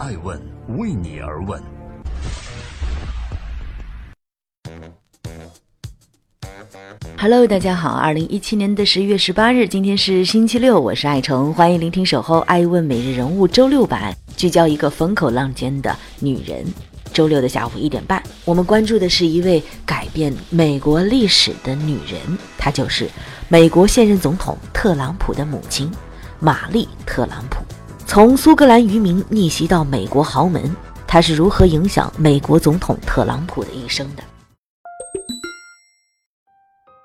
爱问为你而问。Hello，大家好，二零一七年的十一月十八日，今天是星期六，我是爱成，欢迎聆听守候爱问每日人物周六版，聚焦一个风口浪尖的女人。周六的下午一点半，我们关注的是一位改变美国历史的女人，她就是美国现任总统特朗普的母亲玛丽特朗普。从苏格兰渔民逆袭到美国豪门，他是如何影响美国总统特朗普的一生的？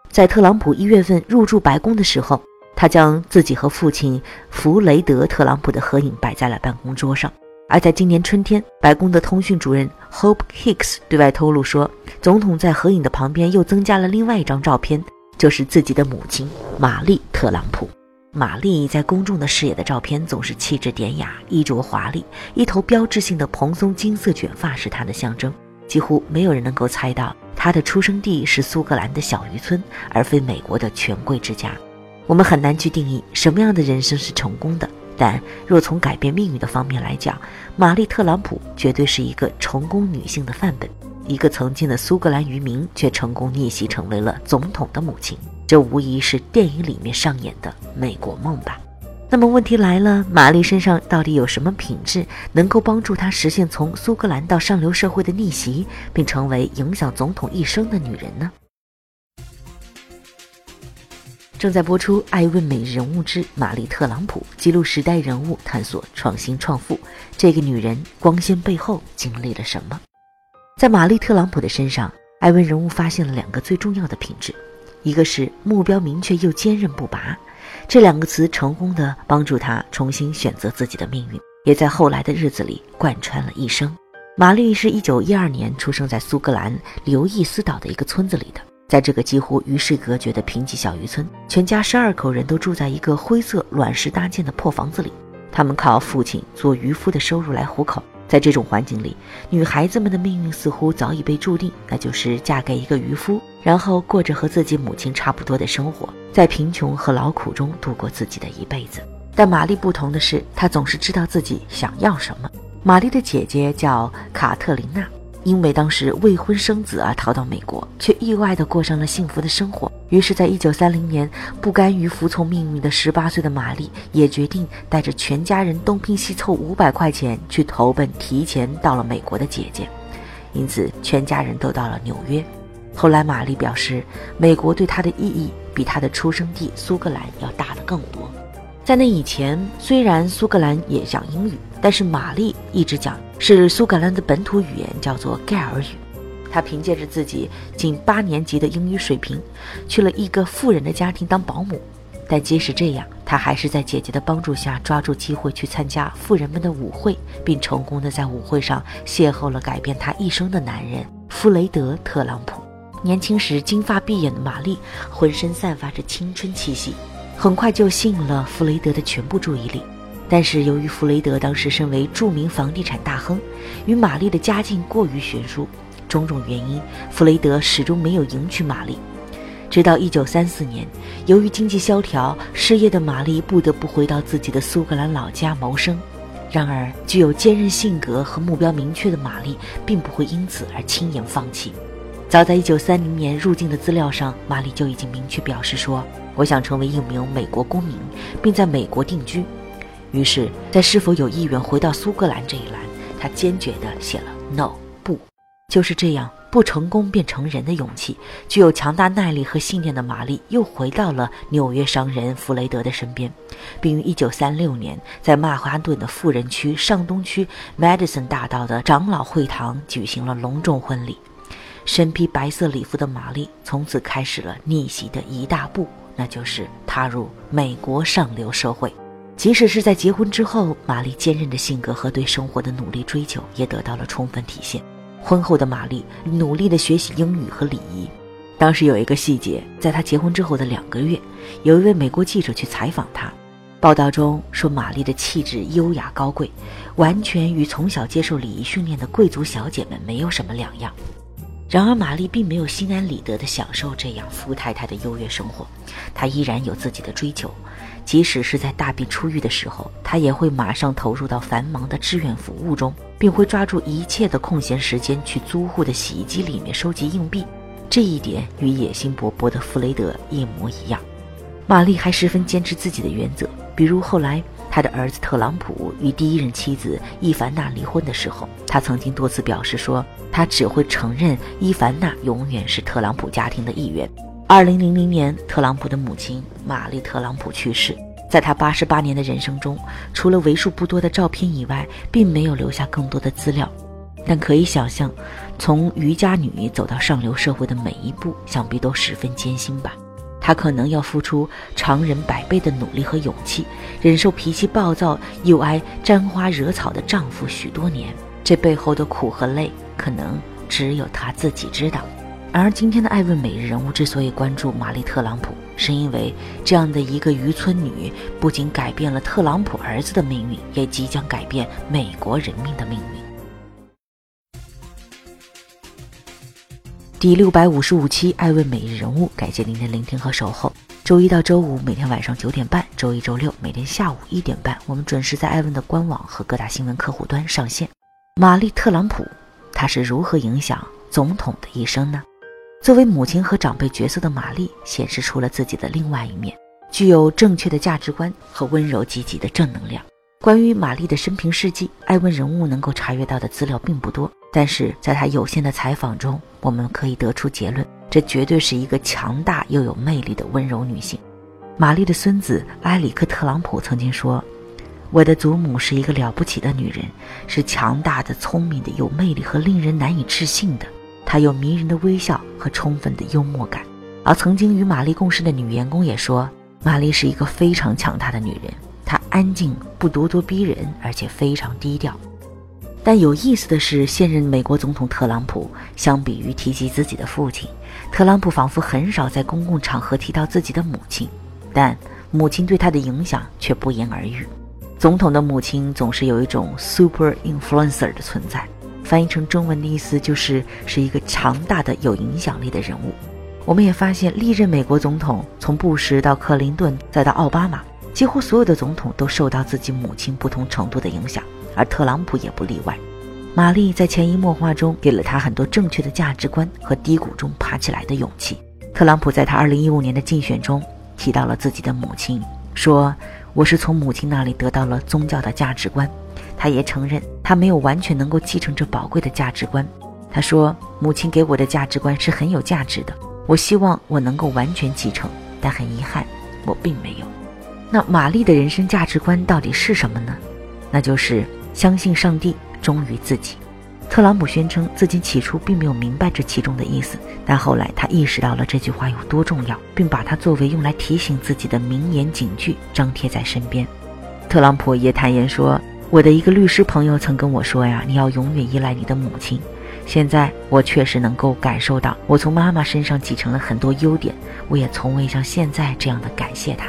在特朗普一月份入驻白宫的时候，他将自己和父亲弗雷德·特朗普的合影摆在了办公桌上。而在今年春天，白宫的通讯主任 Hope Hicks 对外透露说，总统在合影的旁边又增加了另外一张照片，就是自己的母亲玛丽特朗普。玛丽在公众的视野的照片总是气质典雅、衣着华丽，一头标志性的蓬松金色卷发是她的象征。几乎没有人能够猜到她的出生地是苏格兰的小渔村，而非美国的权贵之家。我们很难去定义什么样的人生是成功的。但若从改变命运的方面来讲，玛丽特朗普绝对是一个成功女性的范本。一个曾经的苏格兰渔民，却成功逆袭成为了总统的母亲，这无疑是电影里面上演的美国梦吧。那么问题来了，玛丽身上到底有什么品质，能够帮助她实现从苏格兰到上流社会的逆袭，并成为影响总统一生的女人呢？正在播出《爱问美人物之玛丽特朗普》，记录时代人物，探索创新创富。这个女人光鲜背后经历了什么？在玛丽特朗普的身上，艾问人物发现了两个最重要的品质，一个是目标明确又坚韧不拔。这两个词成功的帮助她重新选择自己的命运，也在后来的日子里贯穿了一生。玛丽是一九一二年出生在苏格兰刘易斯岛的一个村子里的。在这个几乎与世隔绝的贫瘠小渔村，全家十二口人都住在一个灰色卵石搭建的破房子里。他们靠父亲做渔夫的收入来糊口。在这种环境里，女孩子们的命运似乎早已被注定，那就是嫁给一个渔夫，然后过着和自己母亲差不多的生活，在贫穷和劳苦中度过自己的一辈子。但玛丽不同的是，她总是知道自己想要什么。玛丽的姐姐叫卡特琳娜。因为当时未婚生子而逃到美国，却意外地过上了幸福的生活。于是，在一九三零年，不甘于服从命运的十八岁的玛丽也决定带着全家人东拼西凑五百块钱去投奔提前到了美国的姐姐。因此，全家人都到了纽约。后来，玛丽表示，美国对她的意义比她的出生地苏格兰要大得更多。在那以前，虽然苏格兰也讲英语，但是玛丽一直讲。是苏格兰的本土语言，叫做盖尔语。他凭借着自己仅八年级的英语水平，去了一个富人的家庭当保姆。但即使这样，他还是在姐姐的帮助下抓住机会去参加富人们的舞会，并成功的在舞会上邂逅了改变他一生的男人弗雷德·特朗普。年轻时金发碧眼的玛丽，浑身散发着青春气息，很快就吸引了弗雷德的全部注意力。但是由于弗雷德当时身为著名房地产大亨，与玛丽的家境过于悬殊，种种原因，弗雷德始终没有迎娶玛丽。直到1934年，由于经济萧条，失业的玛丽不得不回到自己的苏格兰老家谋生。然而，具有坚韧性格和目标明确的玛丽，并不会因此而轻言放弃。早在1930年入境的资料上，玛丽就已经明确表示说：“我想成为一名美国公民，并在美国定居。”于是，在是否有意愿回到苏格兰这一栏，她坚决地写了 “no” 不。就是这样，不成功便成仁的勇气，具有强大耐力和信念的玛丽又回到了纽约商人弗雷德的身边，并于1936年在曼哈顿的富人区上东区 Madison 大道的长老会堂举行了隆重婚礼。身披白色礼服的玛丽从此开始了逆袭的一大步，那就是踏入美国上流社会。即使是在结婚之后，玛丽坚韧的性格和对生活的努力追求也得到了充分体现。婚后的玛丽努力地学习英语和礼仪。当时有一个细节，在她结婚之后的两个月，有一位美国记者去采访她，报道中说玛丽的气质优雅高贵，完全与从小接受礼仪训练的贵族小姐们没有什么两样。然而，玛丽并没有心安理得地享受这样富太太的优越生活，她依然有自己的追求。即使是在大病初愈的时候，她也会马上投入到繁忙的志愿服务中，并会抓住一切的空闲时间去租户的洗衣机里面收集硬币。这一点与野心勃勃的弗雷德一模一样。玛丽还十分坚持自己的原则，比如后来他的儿子特朗普与第一任妻子伊凡娜离婚的时候，他曾经多次表示说，他只会承认伊凡娜永远是特朗普家庭的一员。二零零零年，特朗普的母亲玛丽特朗普去世，在他八十八年的人生中，除了为数不多的照片以外，并没有留下更多的资料。但可以想象，从渔家女走到上流社会的每一步，想必都十分艰辛吧。她可能要付出常人百倍的努力和勇气，忍受脾气暴躁又爱沾花惹草的丈夫许多年。这背后的苦和累，可能只有她自己知道。而今天的艾问每日人物之所以关注玛丽特朗普，是因为这样的一个渔村女，不仅改变了特朗普儿子的命运，也即将改变美国人民的命运。第六百五十五期艾问每日人物，感谢您的聆听和守候。周一到周五每天晚上九点半，周一周六每天下午一点半，我们准时在艾问的官网和各大新闻客户端上线。玛丽特朗普，她是如何影响总统的一生呢？作为母亲和长辈角色的玛丽，显示出了自己的另外一面，具有正确的价值观和温柔积极的正能量。关于玛丽的生平事迹，艾问人物能够查阅到的资料并不多，但是在她有限的采访中，我们可以得出结论：这绝对是一个强大又有魅力的温柔女性。玛丽的孙子埃里克·特朗普曾经说：“我的祖母是一个了不起的女人，是强大的、聪明的、有魅力和令人难以置信的。”她有迷人的微笑和充分的幽默感，而曾经与玛丽共事的女员工也说，玛丽是一个非常强大的女人。她安静，不咄咄逼人，而且非常低调。但有意思的是，现任美国总统特朗普相比于提及自己的父亲，特朗普仿佛很少在公共场合提到自己的母亲，但母亲对他的影响却不言而喻。总统的母亲总是有一种 super influencer 的存在。翻译成中文的意思就是是一个强大的、有影响力的人物。我们也发现，历任美国总统，从布什到克林顿再到奥巴马，几乎所有的总统都受到自己母亲不同程度的影响，而特朗普也不例外。玛丽在潜移默化中给了他很多正确的价值观和低谷中爬起来的勇气。特朗普在他2015年的竞选中提到了自己的母亲，说：“我是从母亲那里得到了宗教的价值观。”他也承认，他没有完全能够继承这宝贵的价值观。他说：“母亲给我的价值观是很有价值的，我希望我能够完全继承，但很遗憾，我并没有。”那玛丽的人生价值观到底是什么呢？那就是相信上帝，忠于自己。特朗普宣称自己起初并没有明白这其中的意思，但后来他意识到了这句话有多重要，并把它作为用来提醒自己的名言警句张贴在身边。特朗普也坦言说。我的一个律师朋友曾跟我说呀：“你要永远依赖你的母亲。”现在我确实能够感受到，我从妈妈身上继承了很多优点。我也从未像现在这样的感谢她。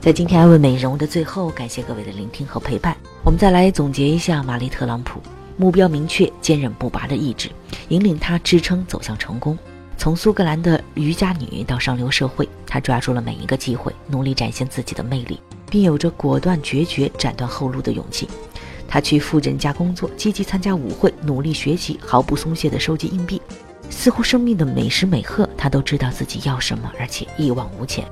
在今天安慰美人物的最后，感谢各位的聆听和陪伴。我们再来总结一下玛丽特朗普：目标明确、坚韧不拔的意志，引领她支撑走向成功。从苏格兰的渔家女到上流社会，她抓住了每一个机会，努力展现自己的魅力，并有着果断决绝、斩断后路的勇气。她去富人家工作，积极参加舞会，努力学习，毫不松懈地收集硬币。似乎生命的每时每刻，她都知道自己要什么，而且一往无前。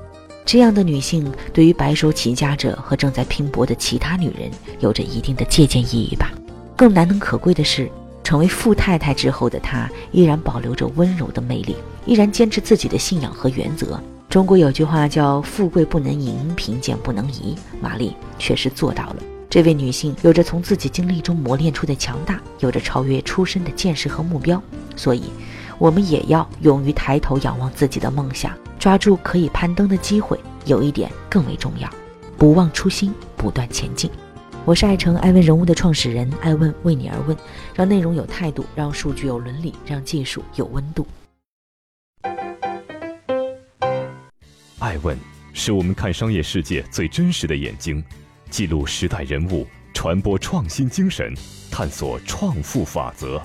这样的女性，对于白手起家者和正在拼搏的其他女人，有着一定的借鉴意义吧。更难能可贵的是。成为富太太之后的她，依然保留着温柔的魅力，依然坚持自己的信仰和原则。中国有句话叫“富贵不能淫，贫贱不能移”，玛丽确实做到了。这位女性有着从自己经历中磨练出的强大，有着超越出身的见识和目标。所以，我们也要勇于抬头仰望自己的梦想，抓住可以攀登的机会。有一点更为重要，不忘初心，不断前进。我是爱成爱问人物的创始人，爱问为你而问，让内容有态度，让数据有伦理，让技术有温度。爱问是我们看商业世界最真实的眼睛，记录时代人物，传播创新精神，探索创富法则。